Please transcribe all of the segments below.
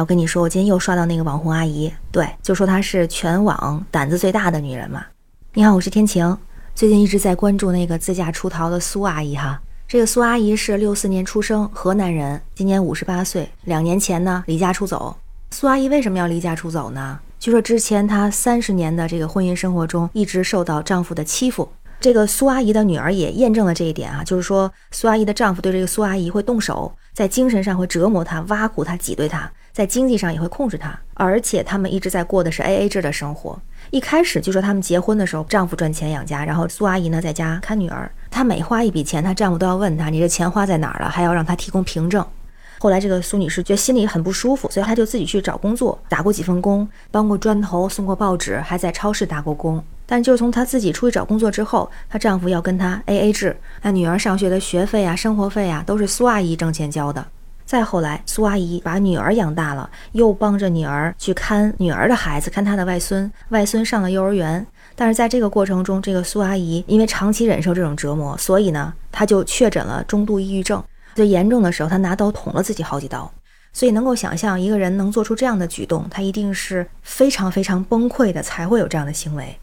我跟你说，我今天又刷到那个网红阿姨，对，就说她是全网胆子最大的女人嘛。你好，我是天晴，最近一直在关注那个自驾出逃的苏阿姨哈。这个苏阿姨是六四年出生，河南人，今年五十八岁。两年前呢，离家出走。苏阿姨为什么要离家出走呢？据说之前她三十年的这个婚姻生活中，一直受到丈夫的欺负。这个苏阿姨的女儿也验证了这一点啊，就是说苏阿姨的丈夫对这个苏阿姨会动手，在精神上会折磨她、挖苦她、挤兑她。在经济上也会控制她，而且他们一直在过的是 A A 制的生活。一开始就说他们结婚的时候，丈夫赚钱养家，然后苏阿姨呢在家看女儿。她每花一笔钱，她丈夫都要问她：“你这钱花在哪儿了？”还要让她提供凭证。后来这个苏女士觉得心里很不舒服，所以她就自己去找工作，打过几份工，搬过砖头，送过报纸，还在超市打过工。但就从她自己出去找工作之后，她丈夫要跟她 A A 制，那女儿上学的学费啊、生活费啊，都是苏阿姨挣钱交的。再后来，苏阿姨把女儿养大了，又帮着女儿去看女儿的孩子，看她的外孙，外孙上了幼儿园。但是在这个过程中，这个苏阿姨因为长期忍受这种折磨，所以呢，她就确诊了中度抑郁症。最严重的时候，她拿刀捅了自己好几刀。所以能够想象，一个人能做出这样的举动，他一定是非常非常崩溃的，才会有这样的行为。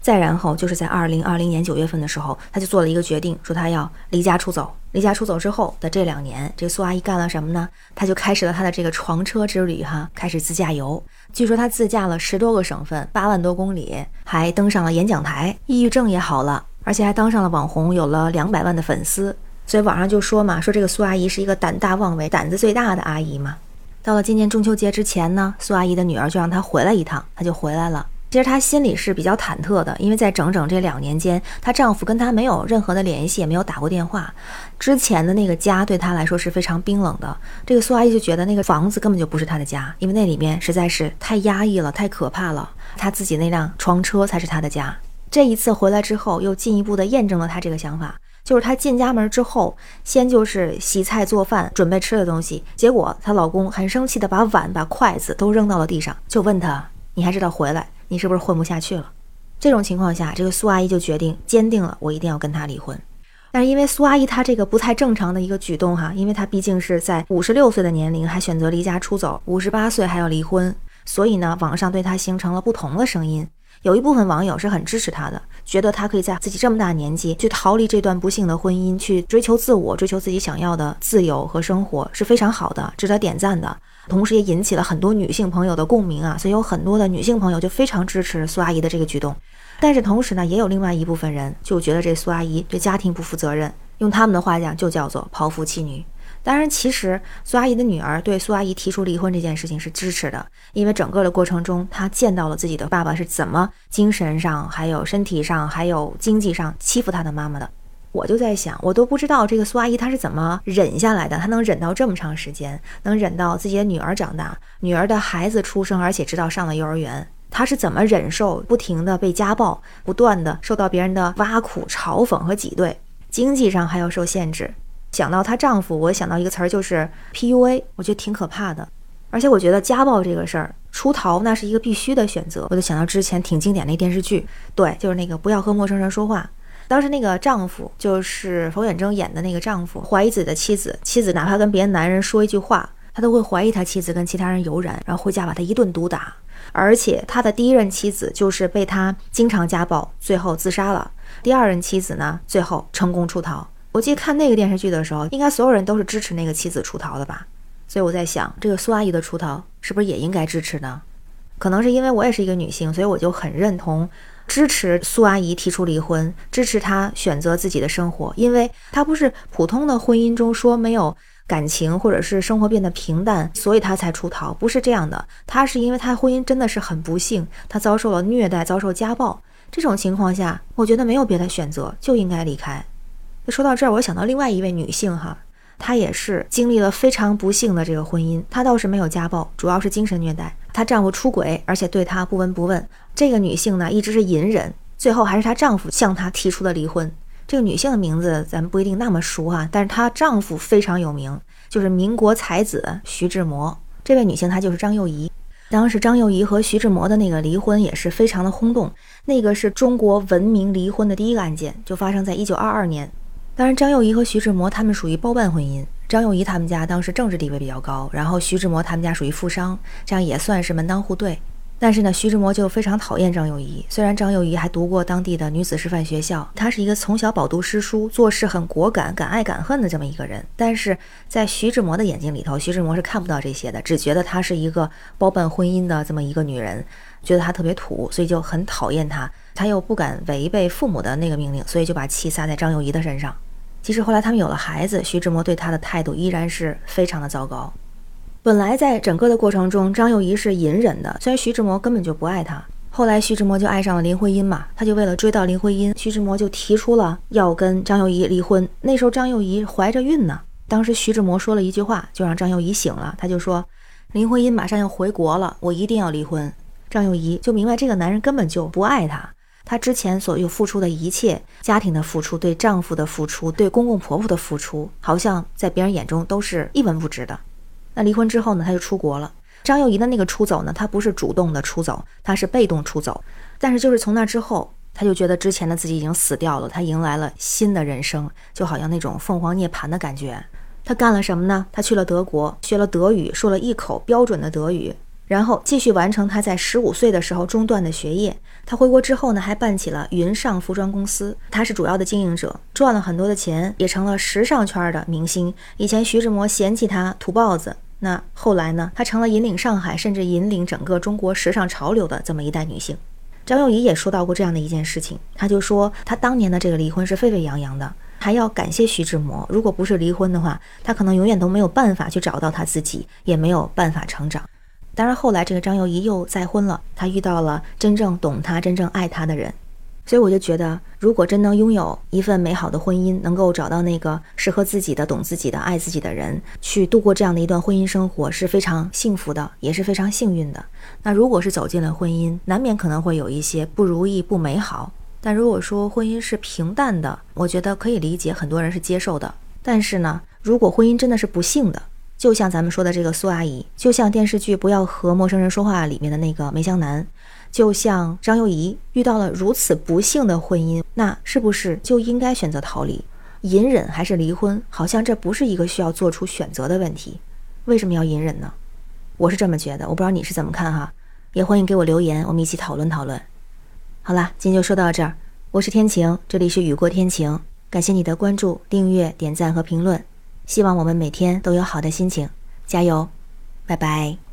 再然后，就是在二零二零年九月份的时候，他就做了一个决定，说他要离家出走。离家出走之后的这两年，这苏阿姨干了什么呢？她就开始了她的这个床车之旅，哈，开始自驾游。据说她自驾了十多个省份，八万多公里，还登上了演讲台，抑郁症也好了，而且还当上了网红，有了两百万的粉丝。所以网上就说嘛，说这个苏阿姨是一个胆大妄为、胆子最大的阿姨嘛。到了今年中秋节之前呢，苏阿姨的女儿就让她回来一趟，她就回来了。其实她心里是比较忐忑的，因为在整整这两年间，她丈夫跟她没有任何的联系，也没有打过电话。之前的那个家对她来说是非常冰冷的。这个苏阿姨就觉得那个房子根本就不是她的家，因为那里面实在是太压抑了，太可怕了。她自己那辆床车才是她的家。这一次回来之后，又进一步的验证了她这个想法，就是她进家门之后，先就是洗菜做饭，准备吃的东西，结果她老公很生气的把碗、把筷子都扔到了地上，就问她：“你还知道回来？”你是不是混不下去了？这种情况下，这个苏阿姨就决定坚定了，我一定要跟他离婚。但是因为苏阿姨她这个不太正常的一个举动哈，因为她毕竟是在五十六岁的年龄还选择离家出走，五十八岁还要离婚，所以呢，网上对她形成了不同的声音。有一部分网友是很支持她的，觉得她可以在自己这么大年纪去逃离这段不幸的婚姻，去追求自我，追求自己想要的自由和生活是非常好的，值得点赞的。同时也引起了很多女性朋友的共鸣啊，所以有很多的女性朋友就非常支持苏阿姨的这个举动。但是同时呢，也有另外一部分人就觉得这苏阿姨对家庭不负责任，用他们的话讲就叫做抛夫弃女。当然，其实苏阿姨的女儿对苏阿姨提出离婚这件事情是支持的，因为整个的过程中，她见到了自己的爸爸是怎么精神上、还有身体上、还有经济上欺负她的妈妈的。我就在想，我都不知道这个苏阿姨她是怎么忍下来的，她能忍到这么长时间，能忍到自己的女儿长大，女儿的孩子出生，而且直到上了幼儿园，她是怎么忍受不停的被家暴，不断的受到别人的挖苦、嘲讽和挤兑，经济上还要受限制。想到她丈夫，我想到一个词儿就是 PUA，我觉得挺可怕的。而且我觉得家暴这个事儿，出逃那是一个必须的选择。我就想到之前挺经典那电视剧，对，就是那个不要和陌生人说话。当时那个丈夫就是冯远征演的那个丈夫，怀疑自己的妻子，妻子哪怕跟别的男人说一句话，他都会怀疑他妻子跟其他人有染，然后回家把他一顿毒打。而且他的第一任妻子就是被他经常家暴，最后自杀了。第二任妻子呢，最后成功出逃。我记得看那个电视剧的时候，应该所有人都是支持那个妻子出逃的吧？所以我在想，这个苏阿姨的出逃是不是也应该支持呢？可能是因为我也是一个女性，所以我就很认同。支持苏阿姨提出离婚，支持她选择自己的生活，因为她不是普通的婚姻中说没有感情，或者是生活变得平淡，所以她才出逃，不是这样的。她是因为她婚姻真的是很不幸，她遭受了虐待，遭受家暴，这种情况下，我觉得没有别的选择，就应该离开。说到这儿，我想到另外一位女性哈。她也是经历了非常不幸的这个婚姻，她倒是没有家暴，主要是精神虐待。她丈夫出轨，而且对她不闻不问。这个女性呢，一直是隐忍，最后还是她丈夫向她提出的离婚。这个女性的名字咱们不一定那么熟哈，但是她丈夫非常有名，就是民国才子徐志摩。这位女性她就是张幼仪。当时张幼仪和徐志摩的那个离婚也是非常的轰动，那个是中国闻名离婚的第一个案件，就发生在一九二二年。当然，张幼仪和徐志摩他们属于包办婚姻，张幼仪他们家当时政治地位比较高，然后徐志摩他们家属于富商，这样也算是门当户对。但是呢，徐志摩就非常讨厌张幼仪。虽然张幼仪还读过当地的女子师范学校，她是一个从小饱读诗书、做事很果敢、敢爱敢恨的这么一个人。但是在徐志摩的眼睛里头，徐志摩是看不到这些的，只觉得她是一个包办婚姻的这么一个女人，觉得她特别土，所以就很讨厌她。他又不敢违背父母的那个命令，所以就把气撒在张幼仪的身上。即使后来他们有了孩子，徐志摩对他的态度依然是非常的糟糕。本来在整个的过程中，张幼仪是隐忍的，虽然徐志摩根本就不爱她。后来徐志摩就爱上了林徽因嘛，他就为了追到林徽因，徐志摩就提出了要跟张幼仪离婚。那时候张幼仪怀着孕呢，当时徐志摩说了一句话，就让张幼仪醒了。他就说：“林徽因马上要回国了，我一定要离婚。”张幼仪就明白这个男人根本就不爱她。她之前所有付出的一切，家庭的付出，对丈夫的付出，对公公婆婆的付出，好像在别人眼中都是一文不值的。那离婚之后呢，她就出国了。张幼仪的那个出走呢，她不是主动的出走，她是被动出走。但是就是从那之后，她就觉得之前的自己已经死掉了，她迎来了新的人生，就好像那种凤凰涅槃的感觉。她干了什么呢？她去了德国，学了德语，说了一口标准的德语，然后继续完成他在十五岁的时候中断的学业。他回国之后呢，还办起了云上服装公司，他是主要的经营者，赚了很多的钱，也成了时尚圈的明星。以前徐志摩嫌弃他土包子。那后来呢？他成了引领上海，甚至引领整个中国时尚潮流的这么一代女性。张幼仪也说到过这样的一件事情，她就说她当年的这个离婚是沸沸扬扬的，还要感谢徐志摩。如果不是离婚的话，她可能永远都没有办法去找到她自己，也没有办法成长。当然，后来这个张幼仪又再婚了，她遇到了真正懂她、真正爱她的人。所以我就觉得，如果真能拥有一份美好的婚姻，能够找到那个适合自己的、懂自己的、爱自己的人，去度过这样的一段婚姻生活，是非常幸福的，也是非常幸运的。那如果是走进了婚姻，难免可能会有一些不如意、不美好。但如果说婚姻是平淡的，我觉得可以理解，很多人是接受的。但是呢，如果婚姻真的是不幸的，就像咱们说的这个苏阿姨，就像电视剧《不要和陌生人说话》里面的那个梅香南。就像张幼仪遇到了如此不幸的婚姻，那是不是就应该选择逃离、隐忍还是离婚？好像这不是一个需要做出选择的问题。为什么要隐忍呢？我是这么觉得，我不知道你是怎么看哈。也欢迎给我留言，我们一起讨论讨论。好啦，今天就说到这儿。我是天晴，这里是雨过天晴。感谢你的关注、订阅、点赞和评论。希望我们每天都有好的心情，加油！拜拜。